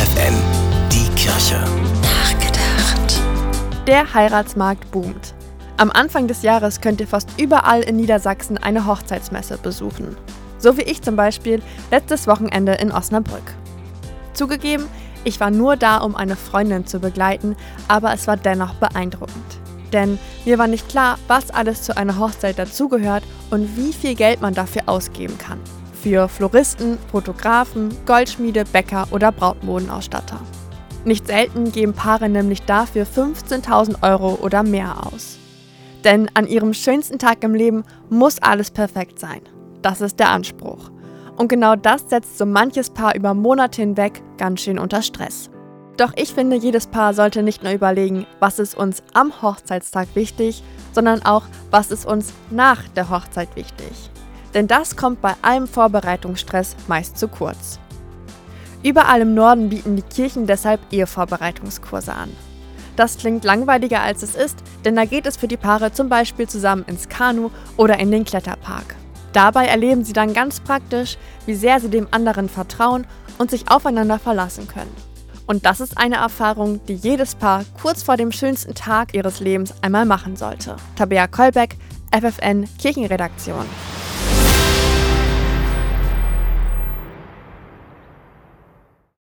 FFN, die Kirche. Nachgedacht. Der Heiratsmarkt boomt. Am Anfang des Jahres könnt ihr fast überall in Niedersachsen eine Hochzeitsmesse besuchen. So wie ich zum Beispiel letztes Wochenende in Osnabrück. Zugegeben, ich war nur da, um eine Freundin zu begleiten, aber es war dennoch beeindruckend. Denn mir war nicht klar, was alles zu einer Hochzeit dazugehört und wie viel Geld man dafür ausgeben kann. Für Floristen, Fotografen, Goldschmiede, Bäcker oder Brautmodenausstatter. Nicht selten geben Paare nämlich dafür 15.000 Euro oder mehr aus. Denn an ihrem schönsten Tag im Leben muss alles perfekt sein. Das ist der Anspruch. Und genau das setzt so manches Paar über Monate hinweg ganz schön unter Stress. Doch ich finde, jedes Paar sollte nicht nur überlegen, was ist uns am Hochzeitstag wichtig, sondern auch, was ist uns nach der Hochzeit wichtig. Denn das kommt bei allem Vorbereitungsstress meist zu kurz. Überall im Norden bieten die Kirchen deshalb Ehevorbereitungskurse an. Das klingt langweiliger als es ist, denn da geht es für die Paare zum Beispiel zusammen ins Kanu oder in den Kletterpark. Dabei erleben sie dann ganz praktisch, wie sehr sie dem anderen vertrauen und sich aufeinander verlassen können. Und das ist eine Erfahrung, die jedes Paar kurz vor dem schönsten Tag ihres Lebens einmal machen sollte. Tabea Kolbeck, FFN Kirchenredaktion.